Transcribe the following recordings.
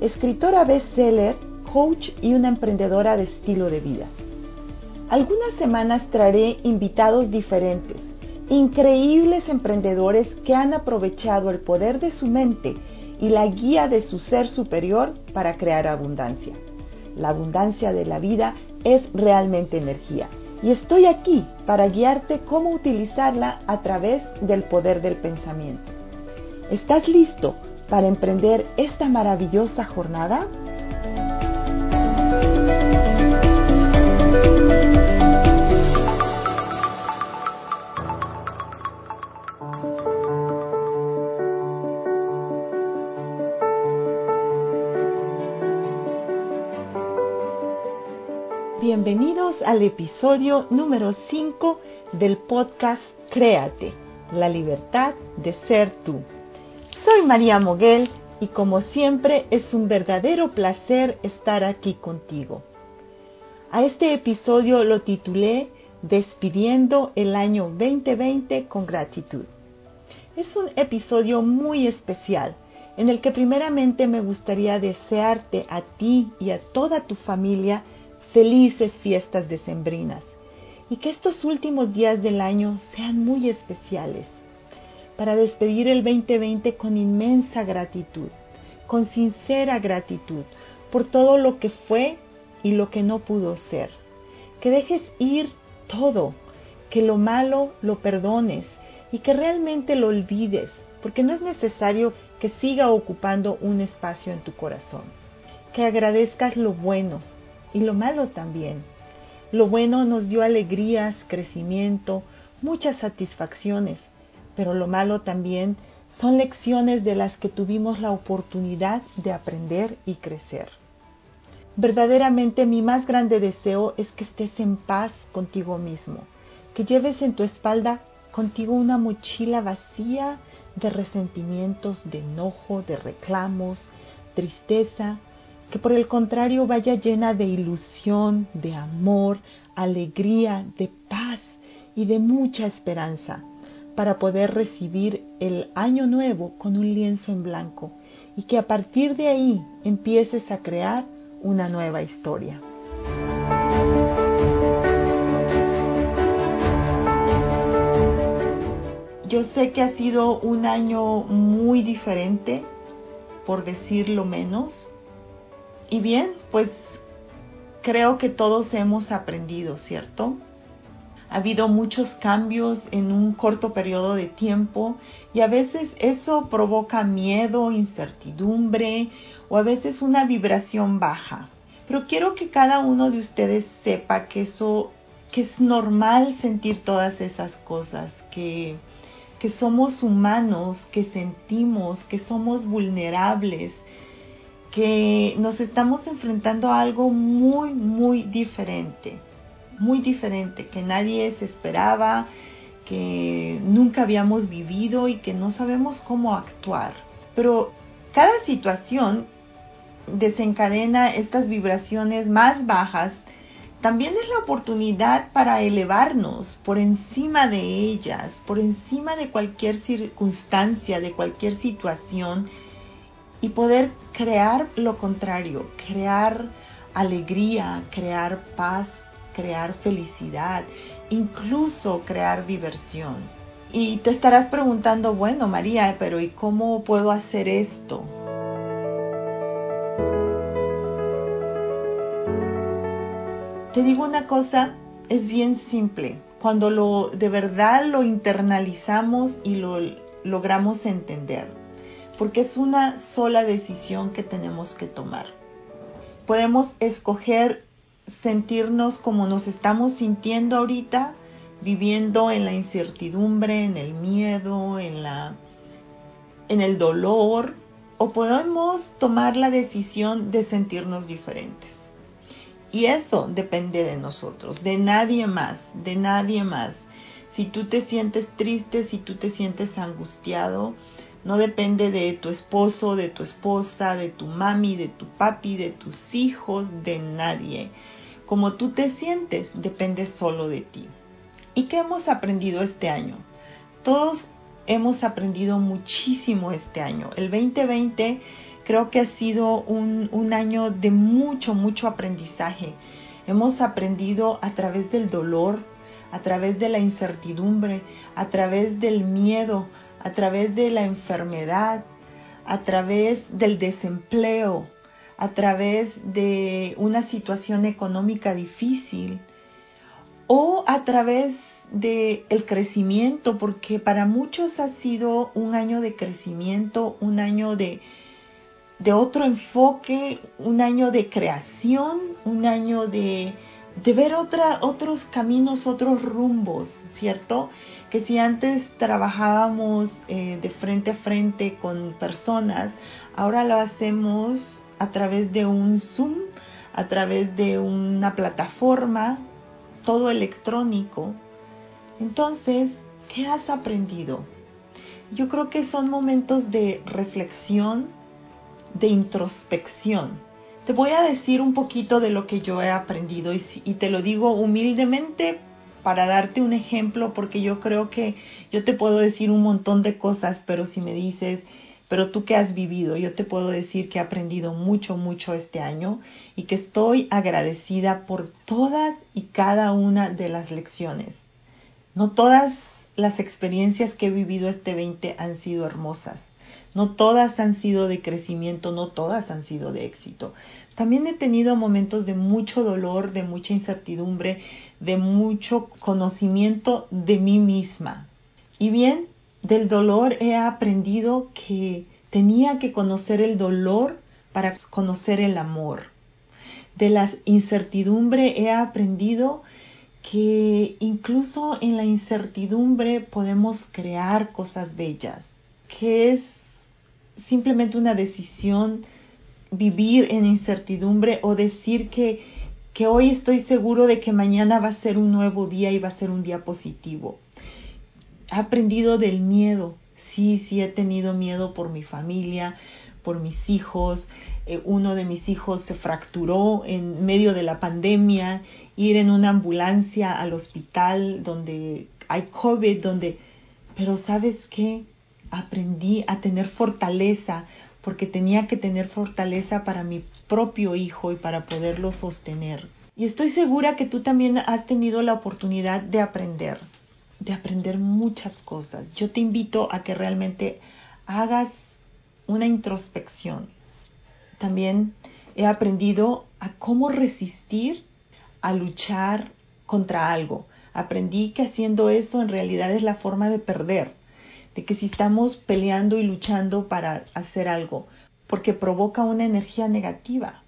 escritora bestseller, coach y una emprendedora de estilo de vida. Algunas semanas traeré invitados diferentes, increíbles emprendedores que han aprovechado el poder de su mente y la guía de su ser superior para crear abundancia. La abundancia de la vida es realmente energía y estoy aquí para guiarte cómo utilizarla a través del poder del pensamiento. ¿Estás listo para emprender esta maravillosa jornada? Bienvenidos al episodio número 5 del podcast Créate, la libertad de ser tú. Soy María Moguel y como siempre es un verdadero placer estar aquí contigo. A este episodio lo titulé Despidiendo el año 2020 con gratitud. Es un episodio muy especial en el que primeramente me gustaría desearte a ti y a toda tu familia felices fiestas decembrinas y que estos últimos días del año sean muy especiales para despedir el 2020 con inmensa gratitud, con sincera gratitud por todo lo que fue y lo que no pudo ser. Que dejes ir todo, que lo malo lo perdones y que realmente lo olvides, porque no es necesario que siga ocupando un espacio en tu corazón. Que agradezcas lo bueno y lo malo también. Lo bueno nos dio alegrías, crecimiento, muchas satisfacciones, pero lo malo también son lecciones de las que tuvimos la oportunidad de aprender y crecer. Verdaderamente mi más grande deseo es que estés en paz contigo mismo, que lleves en tu espalda contigo una mochila vacía de resentimientos, de enojo, de reclamos, tristeza, que por el contrario vaya llena de ilusión, de amor, alegría, de paz y de mucha esperanza para poder recibir el año nuevo con un lienzo en blanco y que a partir de ahí empieces a crear una nueva historia. Yo sé que ha sido un año muy diferente, por decirlo menos. Y bien, pues creo que todos hemos aprendido, ¿cierto? Ha habido muchos cambios en un corto periodo de tiempo y a veces eso provoca miedo, incertidumbre o a veces una vibración baja. Pero quiero que cada uno de ustedes sepa que eso, que es normal sentir todas esas cosas, que, que somos humanos, que sentimos, que somos vulnerables, que nos estamos enfrentando a algo muy, muy diferente muy diferente, que nadie se esperaba, que nunca habíamos vivido y que no sabemos cómo actuar. Pero cada situación desencadena estas vibraciones más bajas. También es la oportunidad para elevarnos por encima de ellas, por encima de cualquier circunstancia, de cualquier situación y poder crear lo contrario, crear alegría, crear paz, crear felicidad, incluso crear diversión. Y te estarás preguntando, bueno, María, pero ¿y cómo puedo hacer esto? Te digo una cosa, es bien simple. Cuando lo de verdad lo internalizamos y lo logramos entender, porque es una sola decisión que tenemos que tomar. Podemos escoger sentirnos como nos estamos sintiendo ahorita, viviendo en la incertidumbre, en el miedo, en la en el dolor, o podemos tomar la decisión de sentirnos diferentes. Y eso depende de nosotros, de nadie más, de nadie más. Si tú te sientes triste, si tú te sientes angustiado, no depende de tu esposo, de tu esposa, de tu mami, de tu papi, de tus hijos, de nadie. Como tú te sientes, depende solo de ti. ¿Y qué hemos aprendido este año? Todos hemos aprendido muchísimo este año. El 2020 creo que ha sido un, un, año de mucho, mucho aprendizaje. Hemos aprendido a través del dolor, a través de la incertidumbre, a través del miedo, a través de la enfermedad, a través del desempleo, a través de una situación económica difícil o a través de el crecimiento, porque para muchos ha sido un año de crecimiento, un año de, de otro enfoque, un año de creación, un año de, de ver otros caminos, otros rumbos, ¿cierto? Que si antes trabajábamos eh, de frente a frente con personas, ahora lo hacemos a través de un Zoom, a través de una plataforma, todo electrónico, entonces, ¿qué has aprendido? Yo creo que son momentos de reflexión, de introspección. Te voy a decir un poquito de lo que yo he aprendido y, te lo digo humildemente para darte un ejemplo porque yo creo que yo te puedo decir un montón de cosas, pero si me dices, pero tú qué has vivido, yo te puedo decir que he aprendido mucho, mucho este año y que estoy agradecida por todas y cada una de las lecciones. No todas las experiencias que he vivido este 20 han sido hermosas. No todas han sido de crecimiento, no todas han sido de éxito. También he tenido momentos de mucho dolor, de mucha incertidumbre, de mucho conocimiento de mí misma. Y bien, del dolor he aprendido que tenía que conocer el dolor para conocer el amor. De la incertidumbre he aprendido que incluso en la incertidumbre podemos crear cosas bellas, que es simplemente una decisión vivir en incertidumbre o decir que, que hoy estoy seguro de que mañana va a ser un nuevo día y va a ser un día positivo. He aprendido del miedo. Sí, sí he tenido miedo por mi familia, por mis hijos. Eh, uno de mis hijos se fracturó en medio de la pandemia, ir en una ambulancia al hospital donde hay COVID, donde... Pero sabes qué? Aprendí a tener fortaleza porque tenía que tener fortaleza para mi propio hijo y para poderlo sostener. Y estoy segura que tú también has tenido la oportunidad de aprender, de aprender muchas cosas. Yo te invito a que realmente hagas una introspección. También he aprendido a cómo resistir a luchar contra algo. Aprendí que haciendo eso en realidad es la forma de perder, de que si estamos peleando y luchando para hacer algo, porque provoca una energía negativa.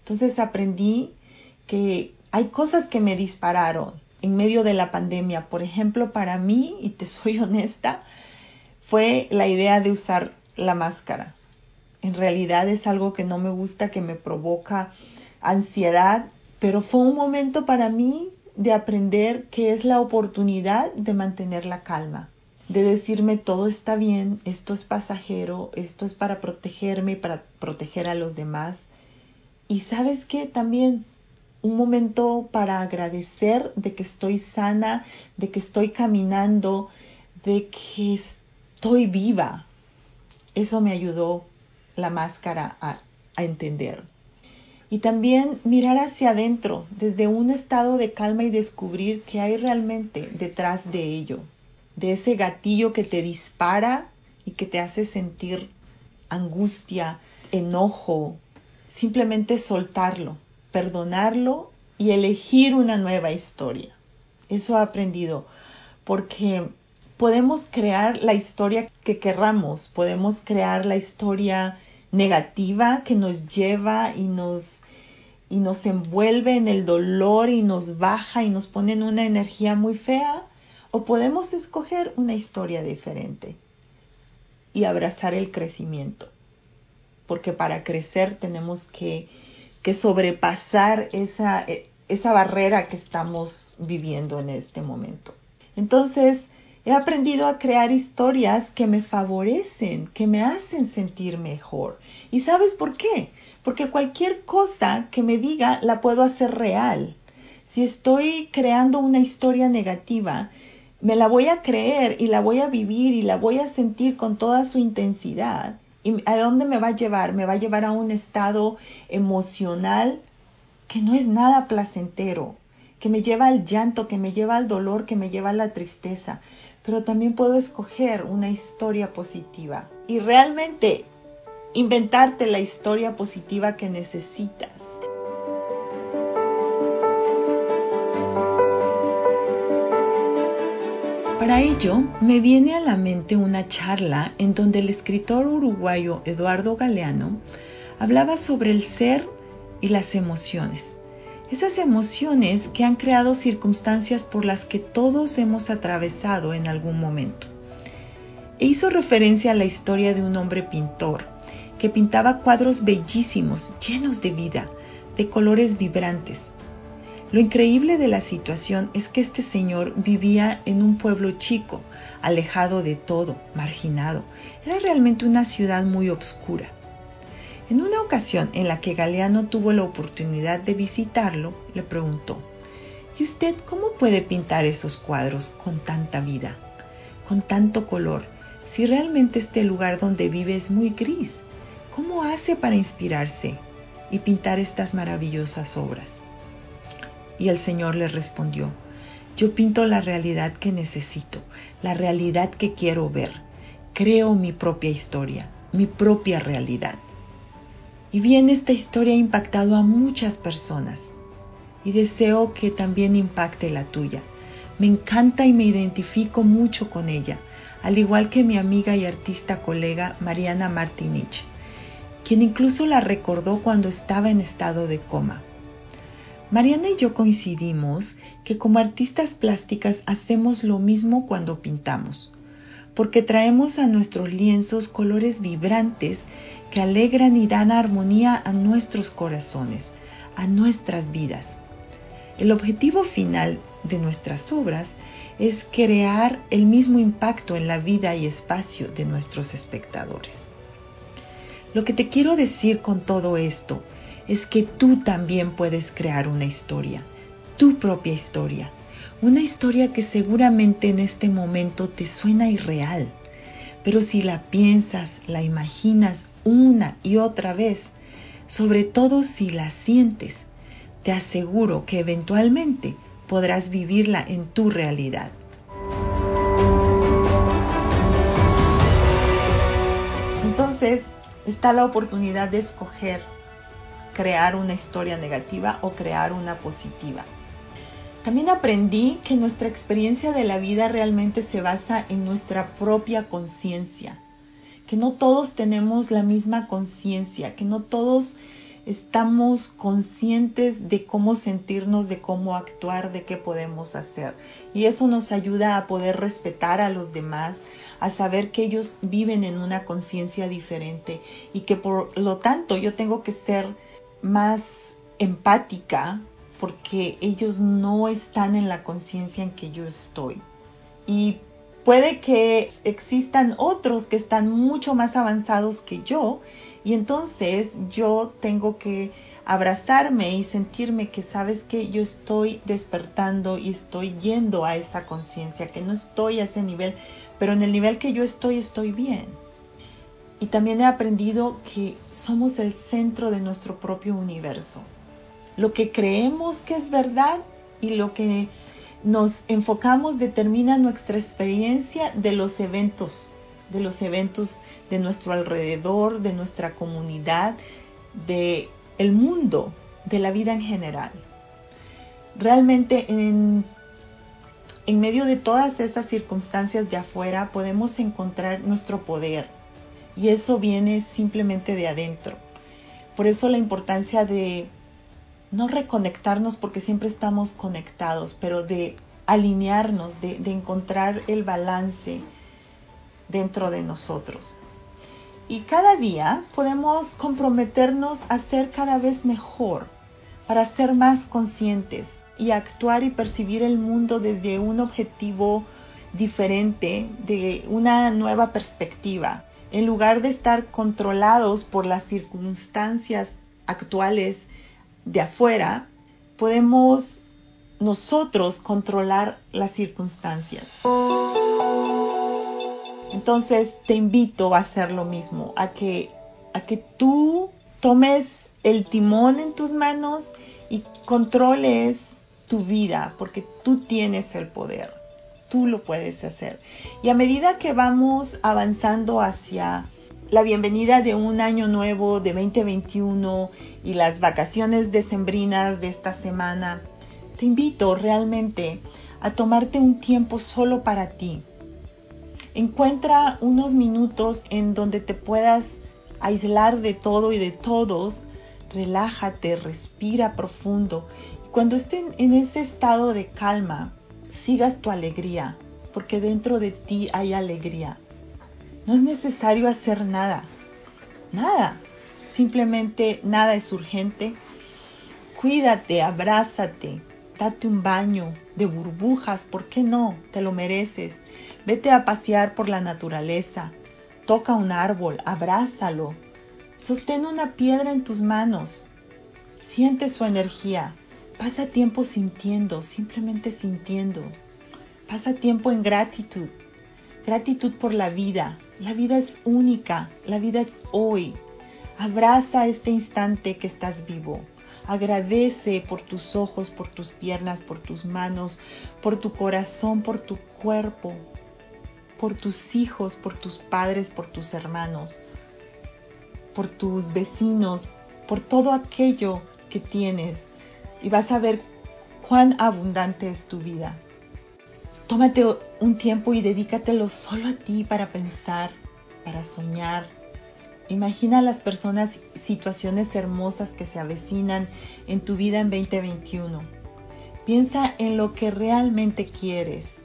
Entonces aprendí que hay cosas que me dispararon en medio de la pandemia. Por ejemplo, para mí, y te soy honesta, fue la idea de usar la máscara. En realidad es algo que no me gusta, que me provoca ansiedad, pero fue un momento para mí de aprender que es la oportunidad de mantener la calma, de decirme todo está bien, esto es pasajero, esto es para protegerme para proteger a los demás. Y sabes qué, también un momento para agradecer de que estoy sana, de que estoy caminando, de que estoy viva, eso me ayudó la máscara a, entender. Y también mirar hacia adentro, desde un estado de calma y descubrir qué hay realmente detrás de ello, de ese gatillo que te dispara y que te hace sentir angustia, enojo, simplemente soltarlo, perdonarlo y elegir una nueva historia. Eso he aprendido, porque podemos crear la historia que querramos, podemos crear la historia negativa que nos lleva y nos y nos envuelve en el dolor y nos baja y nos pone en una energía muy fea, o podemos escoger una historia diferente y abrazar el crecimiento. porque para crecer tenemos que, que sobrepasar esa, e, esa barrera que estamos viviendo en este momento. Entonces, he aprendido a crear historias que me favorecen, que me hacen sentir mejor. ¿Y sabes por qué? Porque cualquier cosa que me diga la puedo hacer real. Si estoy creando una historia negativa, me la voy a creer y la voy a vivir y la voy a sentir con toda su intensidad. ¿Y a dónde me va a llevar? Me va a llevar a un estado emocional que no es nada placentero, que me lleva al llanto, que me lleva al dolor, que me lleva a la tristeza. Pero también puedo escoger una historia positiva y realmente inventarte la historia positiva que necesitas. Para ello, me viene a la mente una charla en donde el escritor uruguayo Eduardo Galeano hablaba sobre el ser y las emociones. Esas emociones que han creado circunstancias por las que todos hemos atravesado en algún momento. E hizo referencia a la historia de un hombre pintor que pintaba cuadros bellísimos, llenos de vida, de colores vibrantes, lo increíble de la situación es que este señor vivía en un pueblo chico, alejado de todo, marginado. Era realmente una ciudad muy obscura. En una ocasión en la que Galeano tuvo la oportunidad de visitarlo, le preguntó, ¿Y usted cómo puede pintar esos cuadros con tanta vida, con tanto color, si realmente este lugar donde vive es muy gris? ¿Cómo hace para inspirarse y pintar estas maravillosas obras? Y el Señor le respondió, yo pinto la realidad que necesito, la realidad que quiero ver. Creo mi propia historia, mi propia realidad. Y bien esta historia ha impactado a muchas personas y deseo que también impacte la tuya. Me encanta y me identifico mucho con ella, al igual que mi amiga y artista colega Mariana Martinich, quien incluso la recordó cuando estaba en estado de coma. Mariana y yo coincidimos que como artistas plásticas hacemos lo mismo cuando pintamos, porque traemos a nuestros lienzos colores vibrantes que alegran y dan armonía a nuestros corazones, a nuestras vidas. El objetivo final de nuestras obras es crear el mismo impacto en la vida y espacio de nuestros espectadores. Lo que te quiero decir con todo esto es que tú también puedes crear una historia, tu propia historia, una historia que seguramente en este momento te suena irreal, pero si la piensas, la imaginas una y otra vez, sobre todo si la sientes, te aseguro que eventualmente podrás vivirla en tu realidad. Entonces está la oportunidad de escoger crear una historia negativa o crear una positiva. También aprendí que nuestra experiencia de la vida realmente se basa en nuestra propia conciencia, que no todos tenemos la misma conciencia, que no todos estamos conscientes de cómo sentirnos, de cómo actuar, de qué podemos hacer. Y eso nos ayuda a poder respetar a los demás, a saber que ellos viven en una conciencia diferente y que por lo tanto yo tengo que ser más empática porque ellos no están en la conciencia en que yo estoy. Y puede que existan otros que están mucho más avanzados que yo y entonces yo tengo que abrazarme y sentirme que sabes que yo estoy despertando y estoy yendo a esa conciencia, que no estoy a ese nivel, pero en el nivel que yo estoy estoy bien. Y también he aprendido que somos el centro de nuestro propio universo. Lo que creemos que es verdad y lo que nos enfocamos determina nuestra experiencia de los eventos, de los eventos de nuestro alrededor, de nuestra comunidad, de el mundo, de la vida en general. Realmente en, en medio de todas esas circunstancias de afuera podemos encontrar nuestro poder, y eso viene simplemente de adentro. Por eso la importancia de no reconectarnos porque siempre estamos conectados, pero de alinearnos, de, encontrar el balance dentro de nosotros. Y cada día podemos comprometernos a ser cada vez mejor, para ser más conscientes y actuar y percibir el mundo desde un objetivo diferente, de una nueva perspectiva, en lugar de estar controlados por las circunstancias actuales de afuera, podemos nosotros controlar las circunstancias. Entonces te invito a hacer lo mismo, a que, a que tú tomes el timón en tus manos y controles tu vida, porque tú tienes el poder, tú lo puedes hacer. Y a medida que vamos avanzando hacia la bienvenida de un año nuevo de 2021 y las vacaciones decembrinas de esta semana, te invito realmente a tomarte un tiempo solo para ti. Encuentra unos minutos en donde te puedas aislar de todo y de todos. Relájate, respira profundo. Y cuando estén en ese estado de calma, sigas tu alegría, porque dentro de ti hay alegría. No es necesario hacer nada, nada. Simplemente nada es urgente. Cuídate, abrázate, date un baño de burbujas, ¿por qué no? Te lo mereces. Vete a pasear por la naturaleza. Toca un árbol, abrázalo. Sostén una piedra en tus manos. Siente su energía. Pasa tiempo sintiendo, simplemente sintiendo. Pasa tiempo en gratitud. Gratitud por la vida. La vida es única. La vida es hoy. Abraza este instante que estás vivo. Agradece por tus ojos, por tus piernas, por tus manos, por tu corazón, por tu cuerpo, por tus hijos, por tus padres, por tus hermanos, por tus vecinos, por todo aquello que tienes. Y vas a ver cuán abundante es tu vida. Tómate un tiempo y dedícatelo solo a ti para pensar, para soñar, Imagina las personas, situaciones hermosas que se avecinan en tu vida en 2021. Piensa en lo que realmente quieres.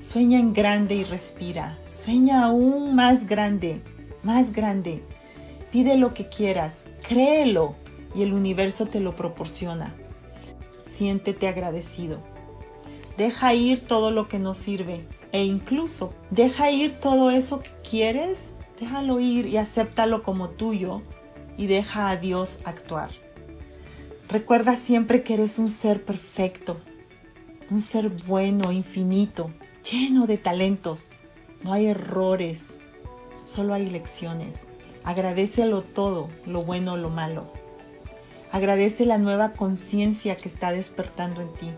Sueña en grande y respira. Sueña aún más grande, más grande. Pide lo que quieras, créelo y el universo te lo proporciona. Siéntete agradecido. Deja ir todo lo que no sirve e incluso deja ir todo eso que quieres Déjalo ir y acéptalo como tuyo y deja a Dios actuar. Recuerda siempre que eres un ser perfecto, un ser bueno, infinito, lleno de talentos. No hay errores, solo hay lecciones. Agradecelo todo, lo bueno, lo malo. Agradece la nueva conciencia que está despertando en ti.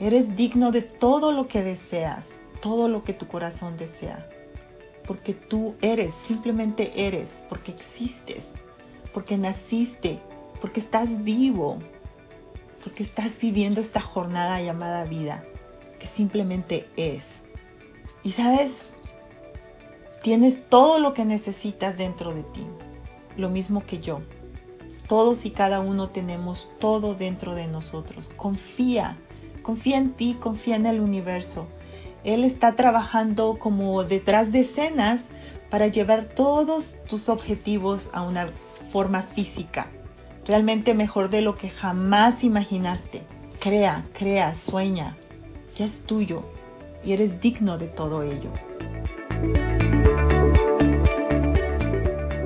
Eres digno de todo lo que deseas, todo lo que tu corazón desea porque tú eres, simplemente eres, porque existes, porque naciste, porque estás vivo, porque estás viviendo esta jornada llamada vida, que simplemente es. Y sabes, tienes todo lo que necesitas dentro de ti, lo mismo que yo. Todos y cada uno tenemos todo dentro de nosotros. Confía, confía en ti, confía en el universo él está trabajando como detrás de escenas para llevar todos tus objetivos a una forma física, realmente mejor de lo que jamás imaginaste. Crea, crea, sueña, ya es tuyo y eres digno de todo ello.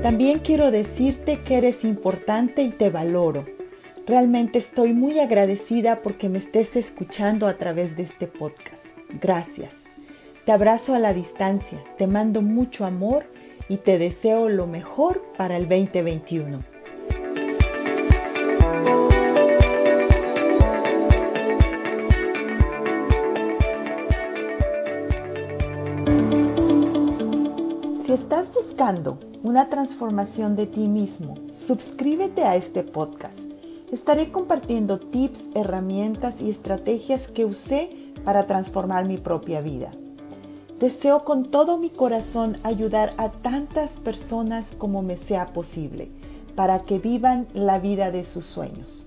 También quiero decirte que eres importante y te valoro. Realmente estoy muy agradecida porque me estés escuchando a través de este podcast. Gracias. Te abrazo a la distancia, te mando mucho amor y te deseo lo mejor para el 2021. Buscando una transformación de ti mismo, suscríbete a este podcast. Estaré compartiendo tips, herramientas y estrategias que usé para transformar mi propia vida. Deseo con todo mi corazón ayudar a tantas personas como me sea posible para que vivan la vida de sus sueños.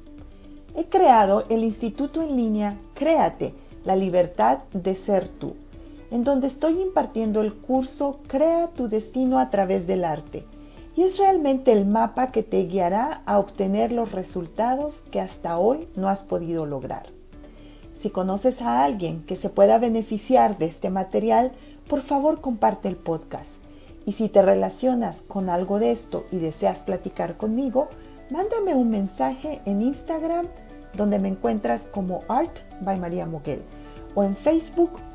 He creado el instituto en línea Créate, la libertad de ser tú. En donde estoy impartiendo el curso Crea tu destino a través del arte. Y es realmente el mapa que te guiará a obtener los resultados que hasta hoy no has podido lograr. Si conoces a alguien que se pueda beneficiar de este material, por favor comparte el podcast. Y si te relacionas con algo de esto y deseas platicar conmigo, mándame un mensaje en Instagram donde me encuentras como Art by María Moguel o en Facebook